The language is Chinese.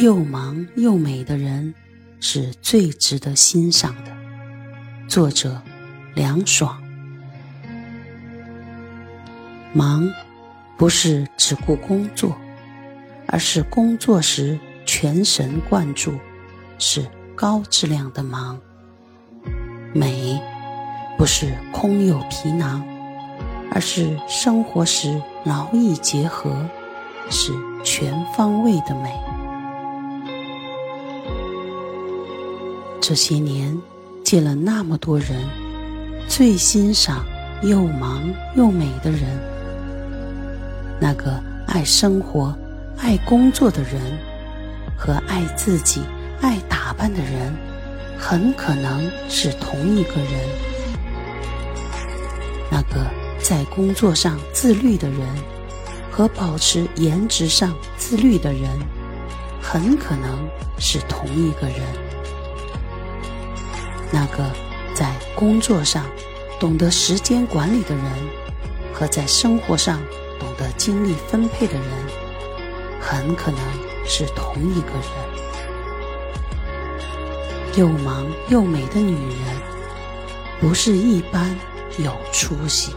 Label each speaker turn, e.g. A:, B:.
A: 又忙又美的人是最值得欣赏的。作者：凉爽。忙，不是只顾工作，而是工作时全神贯注，是高质量的忙。美，不是空有皮囊，而是生活时劳逸结合，是全方位的美。这些年，见了那么多人，最欣赏又忙又美的人，那个爱生活、爱工作的人，和爱自己、爱打扮的人，很可能是同一个人。那个在工作上自律的人，和保持颜值上自律的人，很可能是同一个人。那个在工作上懂得时间管理的人，和在生活上懂得精力分配的人，很可能是同一个人。又忙又美的女人，不是一般有出息。